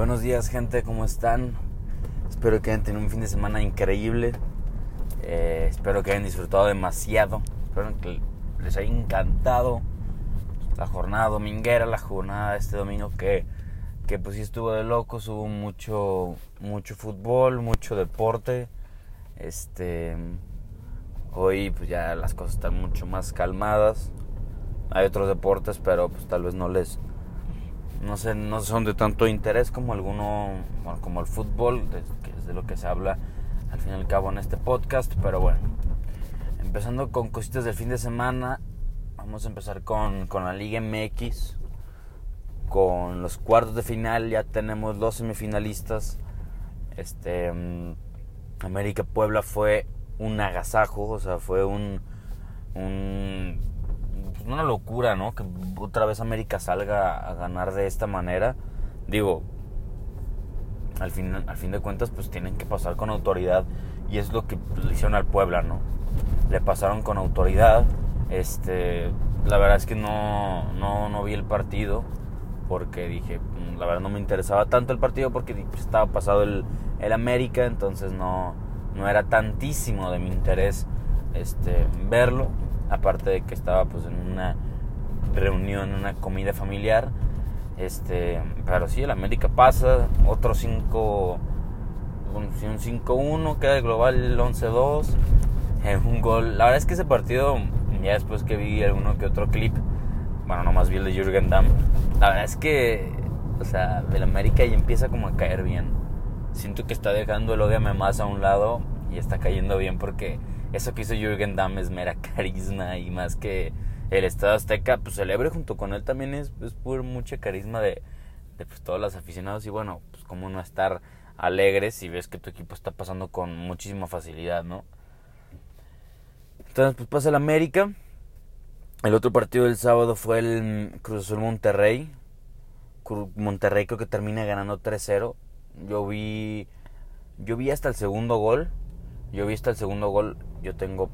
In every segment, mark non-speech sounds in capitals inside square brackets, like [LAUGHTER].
Buenos días gente, ¿cómo están? Espero que hayan tenido un fin de semana increíble. Eh, espero que hayan disfrutado demasiado. Espero que les haya encantado la jornada dominguera, la jornada de este domingo que, que pues sí estuvo de locos. Hubo mucho, mucho fútbol, mucho deporte. Este, hoy pues ya las cosas están mucho más calmadas. Hay otros deportes, pero pues tal vez no les no sé, no son de tanto interés como alguno, como el fútbol, que es de lo que se habla al fin y al cabo en este podcast, pero bueno, empezando con cositas del fin de semana, vamos a empezar con, con la Liga MX, con los cuartos de final, ya tenemos dos semifinalistas, este, mm, América Puebla fue un agasajo, o sea, fue un una locura, ¿no? Que otra vez América salga a ganar de esta manera. Digo, al fin, al fin de cuentas, pues tienen que pasar con autoridad. Y es lo que le hicieron al Puebla, ¿no? Le pasaron con autoridad. Este, la verdad es que no, no, no vi el partido. Porque dije, mm, la verdad no me interesaba tanto el partido porque pues, estaba pasado el, el América. Entonces no, no era tantísimo de mi interés este, verlo aparte de que estaba pues en una reunión, una comida familiar. Este, pero sí, el América pasa, otro 5 un 5-1, queda el global el 11-2, eh, un gol. La verdad es que ese partido, ya después que vi alguno que otro clip, bueno, nomás vi el de Jürgen Damm, la verdad es que, o sea, el América ya empieza como a caer bien. Siento que está dejando el odio más a un lado y está cayendo bien porque eso que hizo Jürgen Damm es mera carisma y más que el Estado Azteca, pues celebre junto con él también es, es puro mucha carisma de, pues, todos los aficionados y bueno, pues cómo no estar alegres si ves que tu equipo está pasando con muchísima facilidad, ¿no? Entonces, pues pasa el América. El otro partido del sábado fue el Cruz Azul Monterrey. Monterrey creo que termina ganando 3-0. Yo vi yo vi hasta el segundo gol. Yo vi hasta el segundo gol yo tengo,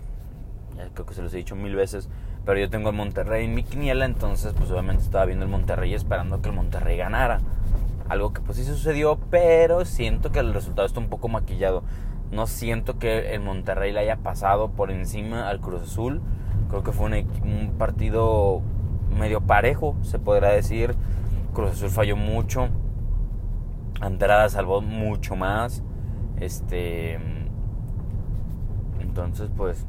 ya creo que se los he dicho mil veces, pero yo tengo el Monterrey en mi quiniela, entonces pues obviamente estaba viendo el Monterrey esperando que el Monterrey ganara. Algo que pues sí sucedió, pero siento que el resultado está un poco maquillado. No siento que el Monterrey le haya pasado por encima al Cruz Azul. Creo que fue un, un partido medio parejo, se podrá decir. Cruz Azul falló mucho. Andrada salvó mucho más. Este entonces, pues,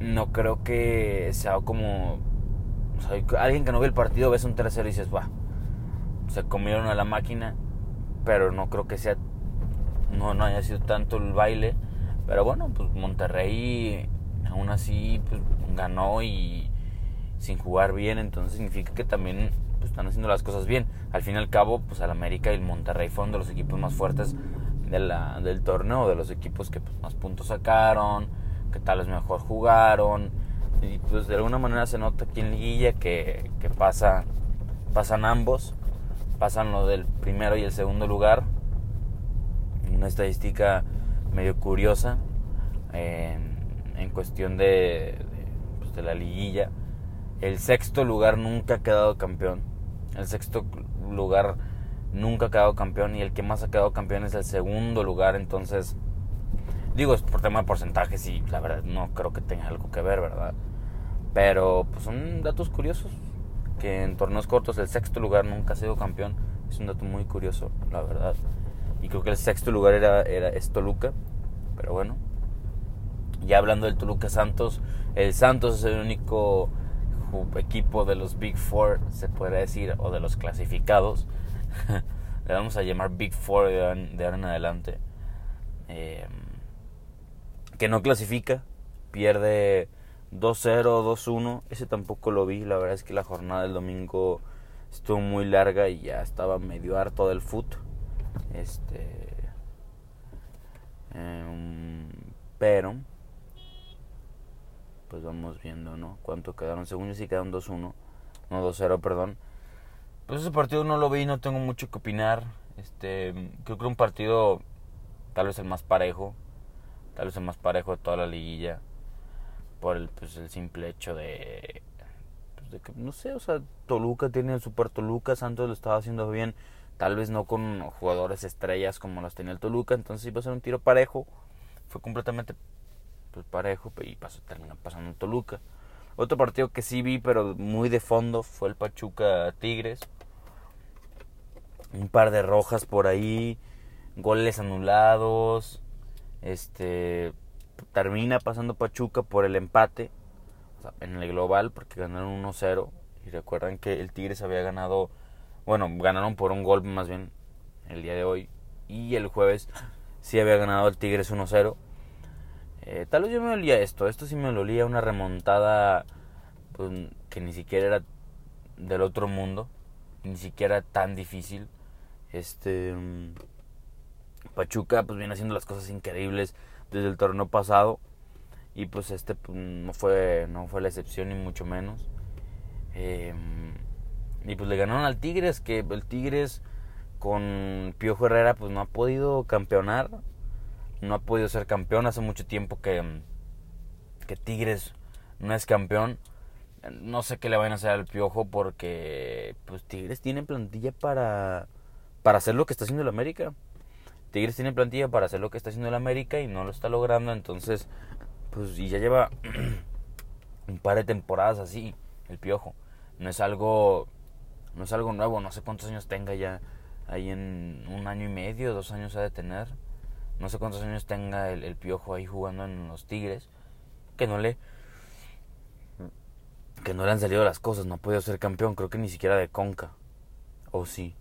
no creo que sea como... O sea, alguien que no ve el partido ves un tercero y dices, va, se comieron a la máquina, pero no creo que sea... No, no haya sido tanto el baile. Pero bueno, pues Monterrey aún así pues, ganó y sin jugar bien, entonces significa que también pues, están haciendo las cosas bien. Al fin y al cabo, pues al América y el Monterrey fueron de los equipos más fuertes del torneo, de los equipos que pues, más puntos sacaron, que tal vez mejor jugaron. Y pues de alguna manera se nota aquí en Liguilla que, que pasa, pasan ambos, pasan lo del primero y el segundo lugar. Una estadística medio curiosa en cuestión de, pues, de la liguilla. El sexto lugar nunca ha quedado campeón. El sexto lugar nunca ha quedado campeón y el que más ha quedado campeón es el segundo lugar. Entonces, digo, es por tema de porcentajes y la verdad no creo que tenga algo que ver, ¿verdad? Pero pues son datos curiosos. Que en torneos cortos el sexto lugar nunca ha sido campeón. Es un dato muy curioso, la verdad. Y creo que el sexto lugar era, era es Toluca. Pero bueno. Ya hablando del Toluca Santos, el Santos es el único equipo de los Big Four, se puede decir, o de los clasificados, [LAUGHS] le vamos a llamar Big Four de, ahora en adelante, eh, que no clasifica, pierde 2-0, 2-1, ese tampoco lo vi, la verdad es que la jornada del domingo estuvo muy larga y ya estaba medio harto del foot, este, em, pero, pues vamos viendo, ¿no? Cuánto quedaron, según yo sí quedaron 2-1, no 2-0, perdón, pues ese partido no lo vi, no tengo mucho que opinar. Este, creo que un partido tal vez el más parejo, tal vez el más parejo de toda la liguilla por el pues el simple hecho de, pues, de que no sé, o sea, Toluca tiene el Super Toluca, Santos lo estaba haciendo bien, Tal vez no con jugadores estrellas como las tenía el Toluca. Entonces iba a ser un tiro parejo. Fue completamente pues, parejo y pasó, terminó pasando el Toluca. Otro partido que sí vi, pero muy de fondo, fue el Pachuca Tigres. Un par de rojas por ahí, goles anulados. Este termina pasando Pachuca por el empate en el global porque ganaron 1-0 y recuerdan que el Tigres había ganado, bueno, ganaron por un gol más bien el día de hoy y el jueves sí había ganado el Tigres 1-0. Eh, tal vez yo me olía esto, esto sí me olía una remontada pues, que ni siquiera era del otro mundo, ni siquiera tan difícil. Este mm, Pachuca pues viene haciendo las cosas increíbles desde el torneo pasado. Y pues este pues, no fue no fue la excepción ni mucho menos. Em, y pues le ganaron al Tigres que el Tigres con Piojo Herrera pues no ha podido campeonar. No ha podido ser campeón. Hace mucho tiempo que que Tigres no es campeón. No sé qué le van a hacer al Piojo porque pues Tigres tiene plantilla para para hacer lo que está haciendo el América Tigres tiene plantilla para hacer lo que está haciendo el América y no lo está logrando, entonces, pues, y ya lleva [CLEARS THROAT] un par de temporadas así, el piojo. No es algo, no es algo nuevo, no sé cuántos años tenga ya, ahí en un año y medio, dos años ha de tener. No sé cuántos años tenga el, piojo ahí jugando en los Tigres, que no le, que no le han salido las cosas, no ha podido ser campeón, creo que ni siquiera de Conca, o sí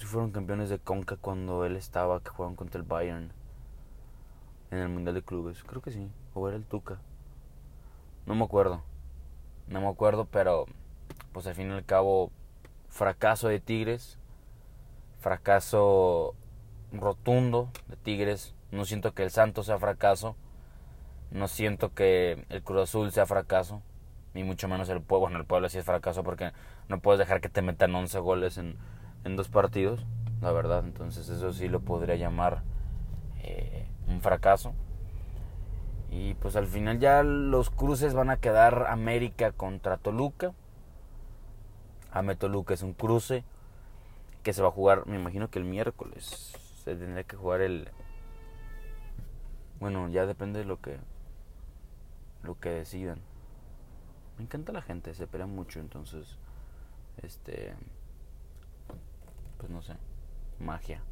si fueron campeones de Conca cuando él estaba, que jugaron contra el Bayern en el Mundial de Clubes. Creo que sí. O era el Tuca. No me acuerdo. No me acuerdo, pero pues al fin y al cabo, fracaso de Tigres. Fracaso rotundo de Tigres. No siento que el Santos sea fracaso. No siento que el Cruz Azul sea fracaso. Ni mucho menos el Pueblo. Bueno, el Pueblo sí es fracaso porque no puedes dejar que te metan 11 goles en en dos partidos, la verdad. Entonces eso sí lo podría llamar eh, un fracaso. Y pues al final ya los cruces van a quedar América contra Toluca. Ame Toluca es un cruce que se va a jugar, me imagino que el miércoles. Se tendría que jugar el... Bueno, ya depende de lo que... Lo que decidan. Me encanta la gente, se pelea mucho, entonces... Este pues no sé, magia.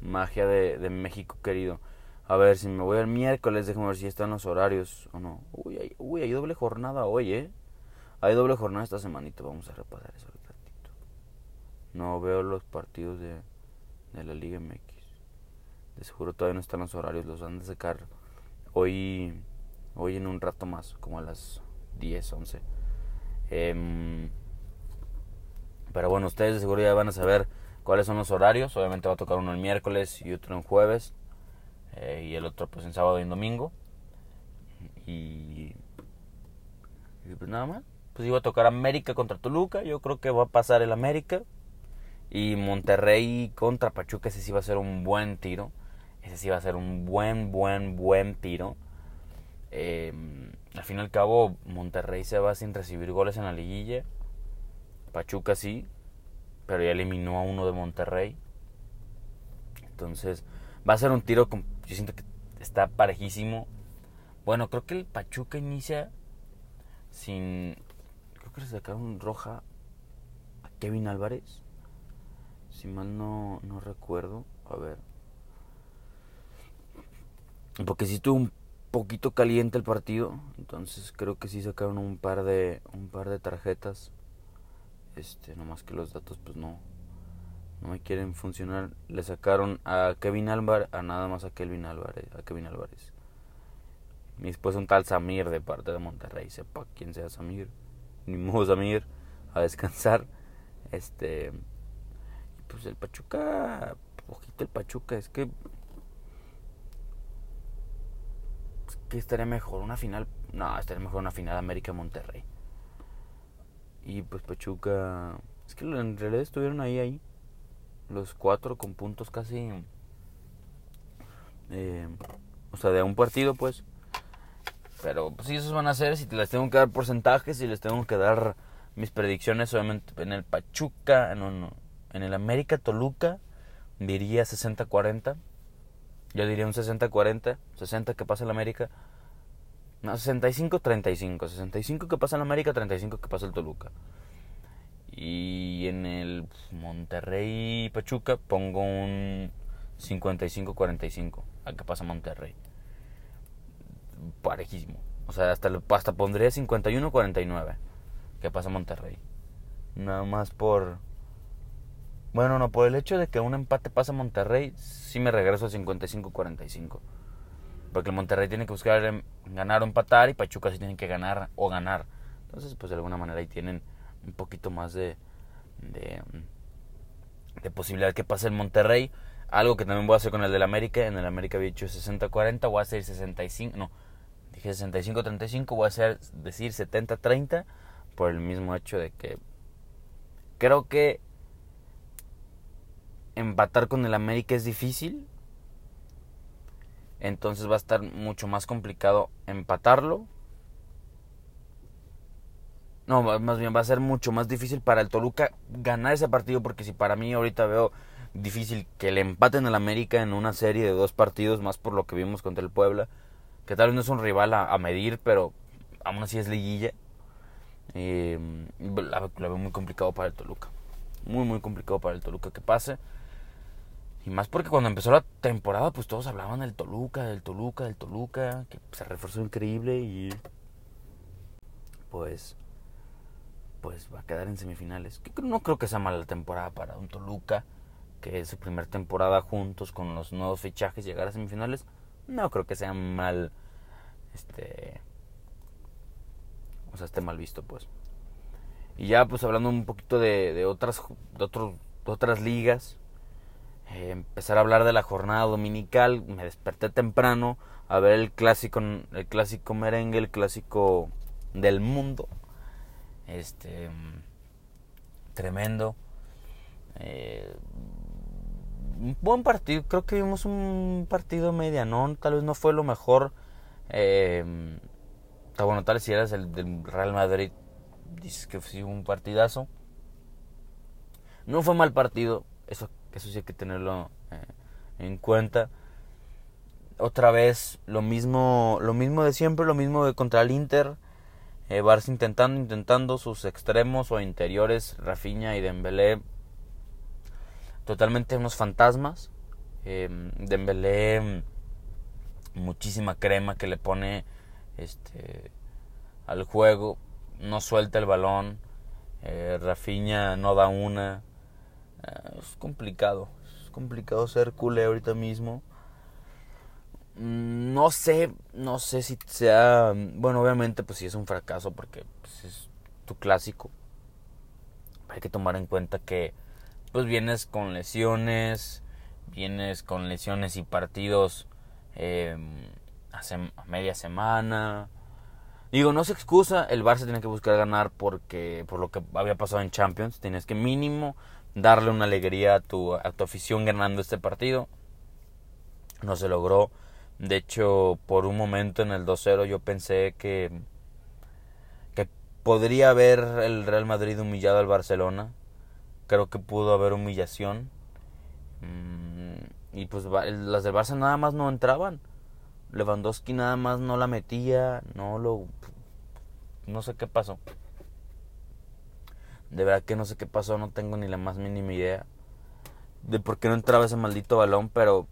Magia de, México querido. A ver, si me voy el miércoles, déjame ver si están los horarios o no. Uy, hay, uy, hay doble jornada hoy, ¿eh? Hay doble jornada esta semanita, vamos a repasar eso un ratito. No veo los partidos de, de la Liga MX. De seguro todavía no están los horarios, los han de sacar hoy, hoy en un rato más, como a las 10, 11. Em, pero bueno, ustedes de seguro ya van a saber cuáles son los horarios. Obviamente va a tocar uno el miércoles y otro en jueves. Eh, y el otro pues en sábado y en domingo. Y, pues nada más. Pues iba a tocar América contra Toluca. Yo creo que va a pasar el América. Y Monterrey contra Pachuca. Ese sí va a ser un buen tiro. Ese sí va a ser un buen, buen, buen tiro. Eh, al fin y al cabo, Monterrey se va sin recibir goles en la liguilla. Pachuca sí pero ya eliminó a uno de Monterrey. Entonces, va a ser un tiro, con, yo siento que está parejísimo. Bueno, creo que el Pachuca inicia sin... Creo que le sacaron roja a Kevin Álvarez. Si mal no, no recuerdo. A ver. Porque sí estuvo un poquito caliente el partido. Entonces creo que sí sacaron un par de, un par de tarjetas. Este, nomás que los datos pues no no me quieren funcionar. Le sacaron a Kevin Álvarez, a nada más a Kevin Álvarez, a Kevin Álvarez. Y después un tal Samir de parte de Monterrey, sepa quién sea Samir. Ni modo Samir a descansar. Este pues el Pachuca, ojito el Pachuca, es que que estaría mejor una final, no, estaría mejor una final América Monterrey. Y pues Pachuca, es que en realidad estuvieron ahí, ahí. Los cuatro con puntos casi... Eh, o sea, de un partido pues. Pero pues si esos van a ser, si les tengo que dar porcentajes, si les tengo que dar mis predicciones, obviamente en el Pachuca, no, no, En el América Toluca diría 60-40. Yo diría un 60-40. 60 que pasa el América. No, 65-35. 65 que pasa el América, 35 que pasa el Toluca. Y en el Monterrey Pachuca pongo un 55-45 al que pasa Monterrey. Parejísimo. O sea, hasta, hasta pondría 51-49 que pasa Monterrey. Nada más por... Bueno, no, por el hecho de que un empate pasa Monterrey, sí me regreso a 55-45. Porque el Monterrey tiene que buscar ganar o empatar y Pachuca sí tiene que ganar o ganar. Entonces, pues de alguna manera ahí tienen un poquito más de, de, de posibilidad que pase el Monterrey. Algo que también voy a hacer con el del América. En el América había dicho 60-40, voy a hacer 65, no, dije 65-35, voy a hacer decir 70-30 por el mismo hecho de que creo que empatar con el América es difícil. Entonces va a estar mucho más complicado empatarlo. No, más bien va a ser mucho más difícil para el Toluca ganar ese partido porque si para mí ahorita veo difícil que le empaten al América en una serie de dos partidos más por lo que vimos contra el Puebla, que tal vez no es un rival a, medir, pero aún así es liguilla. Eh, la, veo muy complicado para el Toluca. Muy, muy complicado para el Toluca que pase. Y más porque cuando empezó la temporada, pues todos hablaban del Toluca, del Toluca, del Toluca, que se reforzó increíble y pues pues va a quedar en semifinales. No creo que sea mala temporada para un Toluca, que es su primera temporada juntos con los nuevos fichajes llegar a semifinales. No creo que sea mal este o sea, esté mal visto, pues. Y ya pues hablando un poquito de, de otras de, otros, de otras ligas, eh, empezar a hablar de la jornada dominical. Me desperté temprano a ver el clásico, el clásico merengue, el clásico del mundo. Este tremendo. Eh, un buen partido, creo que vimos un partido medianón, tal vez no fue lo mejor. Eh, bueno, tal vez si eras el del Real Madrid, dices que fue un partidazo. No fue mal partido, eso eso sí hay que tenerlo eh, en cuenta. Otra vez lo mismo, lo mismo de siempre, lo mismo de contra el Inter. Eh, Barça intentando, intentando sus extremos o interiores, Rafinha y Dembélé, totalmente unos fantasmas. Eh, Dembélé, muchísima crema que le pone este al juego, no suelta el balón. Eh, Rafinha no da una. Eh, es complicado. Es complicado ser culé ahorita mismo. Mm, no sé, no sé si sea. Bueno, obviamente, pues sí es un fracaso porque pues, es tu clásico. Hay que tomar en cuenta que, pues vienes con lesiones, vienes con lesiones y partidos eh, a media semana. Digo, no se excusa, el Barça tiene que buscar ganar porque por lo que había pasado en Champions, tienes que mínimo darle una alegría a tu, a tu afición ganando este partido. No se logró. De hecho, por un momento en el 2-0 yo pensé que, que podría haber el Real Madrid humillado al Barcelona. Creo que pudo haber humillación. Mm, y pues las del Barça nada más no entraban. Lewandowski nada más no la metía, no lo no sé qué pasó. De verdad que no sé qué pasó, no tengo ni la más mínima idea de por qué no entraba ese maldito balón, pero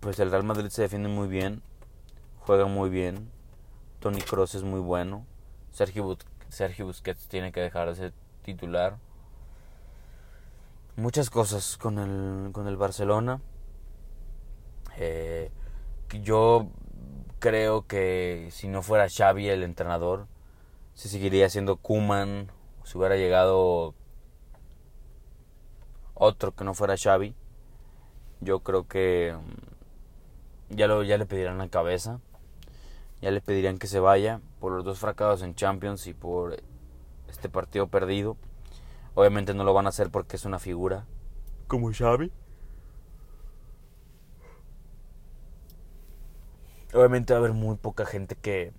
pues el Real Madrid se defiende muy bien, juega muy bien, Tony Cross es muy bueno, Sergio, Sergio Busquets tiene que dejar de ser titular. Muchas cosas con el, con el Barcelona. Eh, yo creo que si no fuera Xavi el entrenador, se seguiría siendo Kuman, si hubiera llegado otro que no fuera Xavi, yo creo que mm, ya, lo, ya le pedirán la cabeza, ya le pedirían que se vaya por los dos fracasos en Champions y por este partido perdido. Obviamente no lo van a hacer porque es una figura como Xavi. Obviamente va a haber muy poca gente que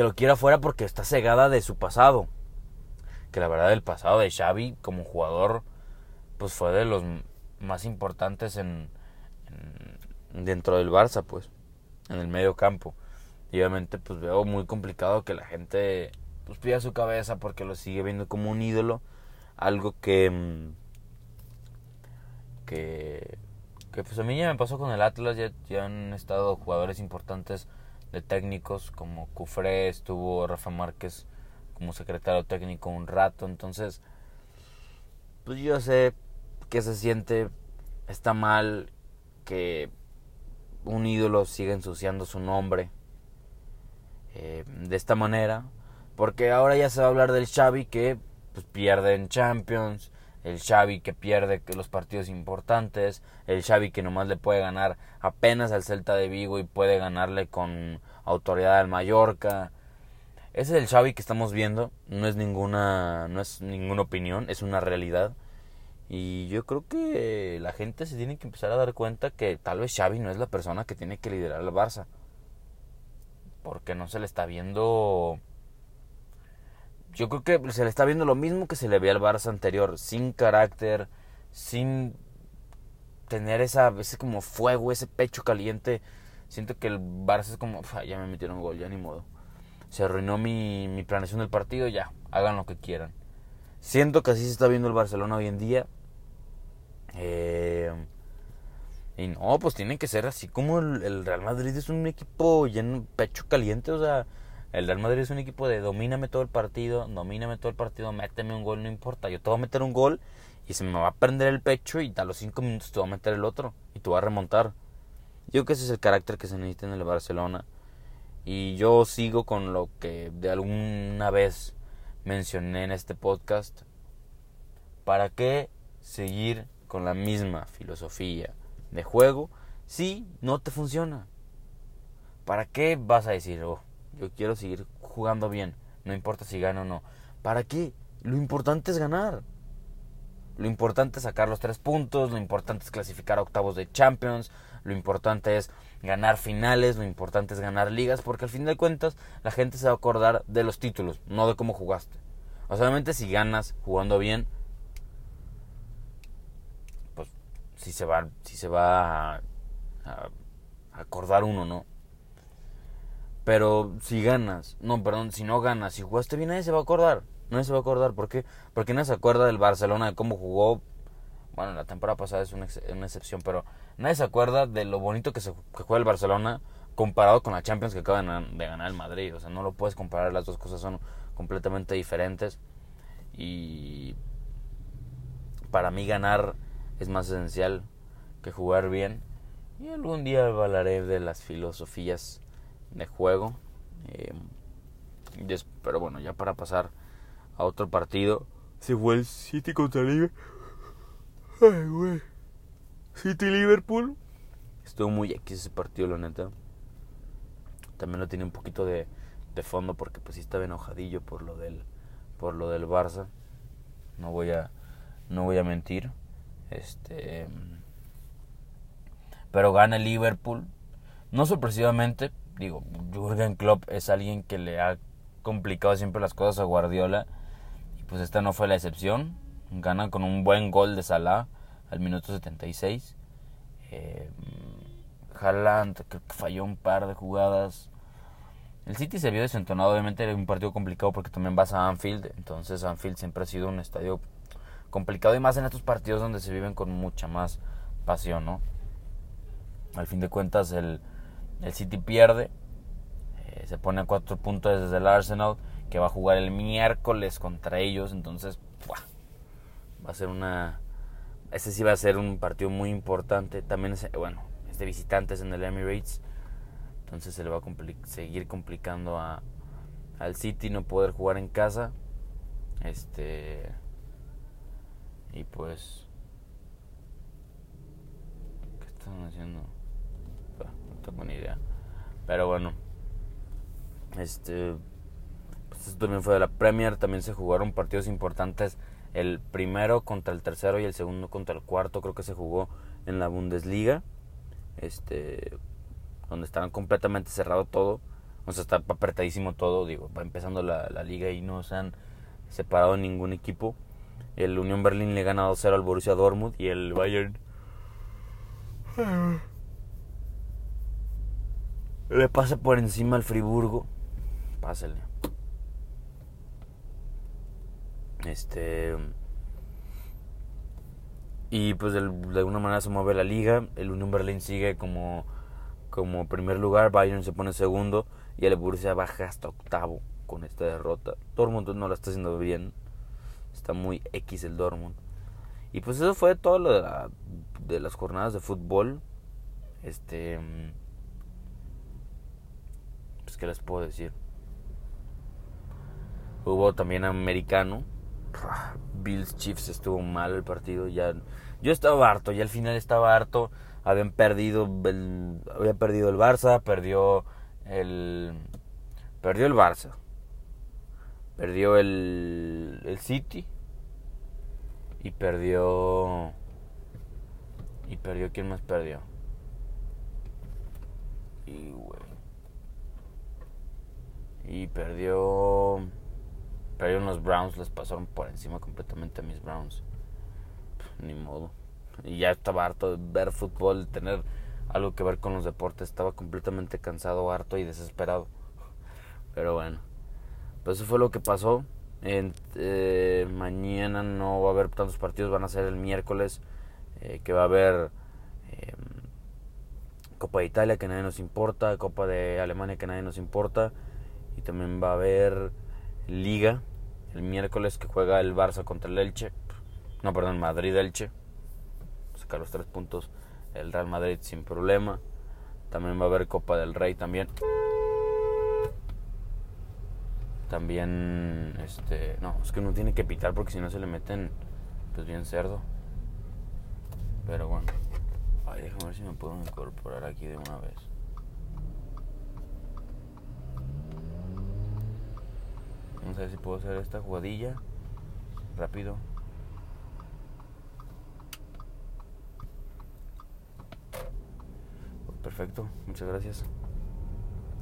que lo quiera fuera porque está cegada de su pasado. que la verdad el pasado de Xavi como jugador pues fue de los más importantes en, dentro del Barça, pues, en el medio campo. Y obviamente pues veo muy complicado que la gente pues pida su cabeza porque lo sigue viendo como un ídolo, algo que mm, que que pues a mí ya me pasó con el Atlas, ya, ya han estado jugadores importantes de técnicos como Cufré, estuvo Rafa Márquez como secretario técnico un rato, entonces pues yo sé que se siente, está mal que un ídolo siga ensuciando su nombre eh, de esta manera, porque ahora ya se va a hablar del Xavi que pues, pierde en Champions, el Xavi que pierde los partidos importantes, el Xavi que nomás le puede ganar apenas al Celta de Vigo y puede ganarle con autoridad al Mallorca. Ese es el Xavi que estamos viendo, no es ninguna no es ninguna opinión, es una realidad. Y yo creo que la gente se tiene que empezar a dar cuenta que tal vez Xavi no es la persona que tiene que liderar al Barça. Porque no se le está viendo yo creo que se le está viendo lo mismo que se le ve al Barça anterior, sin carácter, sin tener esa, ese como fuego, ese pecho caliente. Siento que el Barça es como, ya me metieron gol, ya ni modo. Se arruinó mi, mi planeación del partido, ya, hagan lo que quieran. Siento que así se está viendo el Barcelona hoy en día. Eh, y no, pues tiene que ser así como el, el Real Madrid es un equipo lleno pecho caliente, o sea, el Real Madrid es un equipo de domíname todo el partido, domíname todo el partido, méteme un gol, no importa. Yo te voy a meter un gol y se me va a prender el pecho y a los cinco minutos te voy a meter el otro y tú vas a remontar. Yo creo que ese es el carácter que se necesita en el Barcelona. Y yo sigo con lo que de alguna vez mencioné en este podcast. ¿Para qué seguir con la misma filosofía de juego si no te funciona? ¿Para qué vas a decir, oh, yo quiero seguir jugando bien, no importa si gano o no. ¿Para qué? Lo importante es ganar. Lo importante es sacar los tres puntos, lo importante es clasificar a octavos de Champions, lo importante es ganar finales, lo importante es ganar ligas, porque al fin de cuentas la gente se va a acordar de los títulos, no de cómo jugaste. O solamente si ganas jugando bien, pues si se va, si se va a acordar uno, ¿no? Pero si ganas, no, perdón, si no ganas, si jugaste bien, nadie se va a acordar. Nadie se va a acordar. ¿Por qué? Porque nadie se acuerda del Barcelona, de cómo jugó. Bueno, la temporada pasada es una, excepción, pero nadie se acuerda de lo bonito que, se, que juega el Barcelona comparado con la Champions que acaban de ganar el Madrid. O sea, no lo puedes comparar, las dos cosas son completamente diferentes. Y para mí ganar es más esencial que jugar bien. Y algún día hablaré de las filosofías de juego. Eh, pero bueno, ya para pasar a otro partido. Se fue el City contra Liverpool. Ay, City Liverpool. Estuvo muy X ese partido, la neta. También lo tiene un poquito de, de fondo porque pues sí estaba enojadillo por lo del por lo del Barça. No voy a no voy a mentir. Este pero gana el Liverpool. No sorpresivamente, digo, Jürgen Klopp es alguien que le ha complicado siempre las cosas a Guardiola y pues esta no fue la excepción. Gana con un buen gol de Salah al minuto 76. Eh, creo que falló un par de jugadas. El City se vio desentonado, obviamente era un partido complicado porque también vas a Anfield, entonces Anfield siempre ha sido un estadio complicado y más en estos partidos donde se viven con mucha más pasión, ¿no? Al fin de cuentas el, el City pierde. Eh, se pone a cuatro puntos desde el Arsenal, que va a jugar el miércoles contra ellos. Entonces, va a ser una. Ese sí va a ser un partido muy importante. También, es, bueno, es de visitantes en el Emirates. Entonces se le va a seguir complicando a, al City no poder jugar en casa. Este. Y pues. ¿Qué están haciendo? Tengo ni idea. Pero bueno, este, pues esto también fue de la Premier. También se jugaron partidos importantes. El primero contra el tercero y el segundo contra el cuarto. Creo que se jugó en la Bundesliga. Este, donde estaban completamente cerrado todo. O sea, está apretadísimo todo. Digo, va empezando la, la liga y no se han separado ningún equipo. El Unión Berlín le gana 2-0 al Borussia Dortmund y el Bayern le pasa por encima al Friburgo. Pásale. Este. Y pues de, alguna manera se mueve la liga. El Unión Berlín sigue como, como primer lugar. Bayern se pone segundo. Y el Borussia baja hasta octavo con esta derrota. Dortmund no la está haciendo bien. Está muy X el Dortmund. Y pues eso fue todo lo de, de las jornadas de fútbol. Este. Pues, ¿qué les puedo decir? Hubo también americano. Bills Chiefs estuvo mal el partido. Ya, yo estaba harto, ya al final estaba harto. Habían perdido el, había perdido el Barça, perdió el perdió el Barça. Perdió el el City y perdió y perdió quién más perdió. Y y perdió. Perdió unos Browns, les pasaron por encima completamente a mis Browns. ni modo. Y ya estaba harto de ver fútbol, tener algo que ver con los deportes. Estaba completamente cansado, harto y desesperado. Pero bueno, pues eso fue lo que pasó. Eh, mañana no va a haber tantos partidos, van a ser el miércoles, eh, que va a haber em, Copa de Italia, que nadie nos importa, Copa de Alemania, que nadie nos importa. Y también va a haber Liga el miércoles que juega el Barça contra el Elche. No, perdón, Madrid-Elche. Sacar los tres puntos el Real Madrid sin problema. También va a haber Copa del Rey también. También, este, no, es que uno tiene que pitar porque si no se le meten, pues bien cerdo. Pero bueno, ay, déjame ver si me puedo incorporar aquí de una vez. Vamos a ver si puedo hacer esta jugadilla. Rápido. Perfecto, muchas gracias.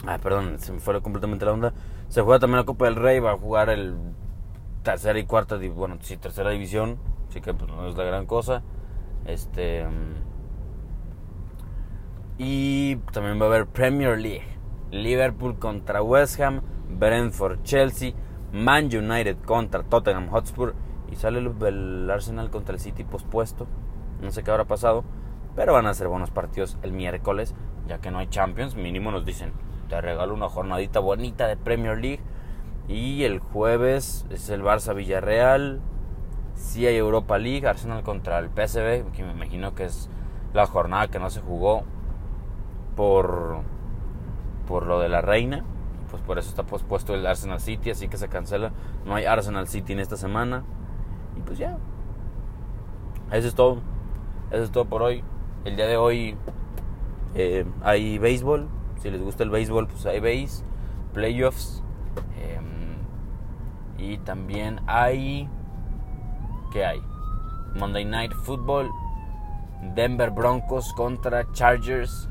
Ah, perdón, se me fue completamente la onda. Se juega también la Copa del Rey, va a jugar el tercera y cuarta, bueno, sí, tercera división, así que pues, no es la gran cosa. Este y también va a haber Premier League. Liverpool contra West Ham, Brentford, Chelsea, Man United contra Tottenham Hotspur y sale el, Arsenal contra el City pospuesto. No sé qué habrá pasado, pero van a ser buenos partidos el miércoles, ya que no hay Champions. Mínimo nos dicen, te regalo una jornadita bonita de Premier League. Y el jueves es el Barça Villarreal. Si hay Europa League, Arsenal contra el PSV, que me imagino que es la jornada que no se jugó por, por lo de la reina pues por eso está pospuesto el Arsenal City, así que se cancela. No hay Arsenal City en esta semana. Y pues ya. Eso es todo. Eso es todo por hoy. El día de hoy eh, hay béisbol. Si les gusta el béisbol, pues hay base, playoffs. Em, y también hay. ¿Qué hay? Monday Night Football. Denver Broncos contra Chargers.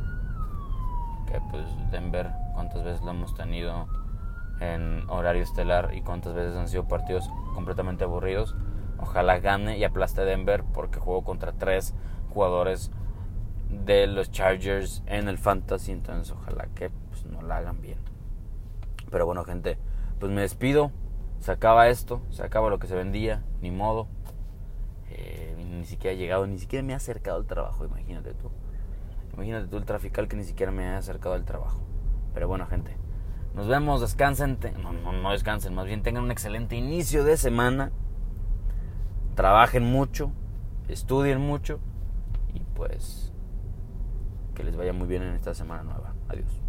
Que pues Denver cuántas veces lo hemos tenido en horario estelar y cuántas veces han sido partidos completamente aburridos. Ojalá gane y aplaste Denver porque juego contra tres jugadores de los Chargers en el Fantasy. Entonces ojalá que pues, no la hagan bien. Pero bueno gente, pues me despido. Se acaba esto, se acaba lo que se vendía, ni modo. Eh, ni siquiera he llegado, ni siquiera me ha acercado al trabajo, imagínate tú. Imagínate tú el trafical que ni siquiera me ha acercado al trabajo. Pero bueno, gente, nos vemos, descansen, no, no, no descansen, más bien tengan un excelente inicio de semana, trabajen mucho, estudien mucho y pues que les vaya muy bien en esta semana nueva. Adiós.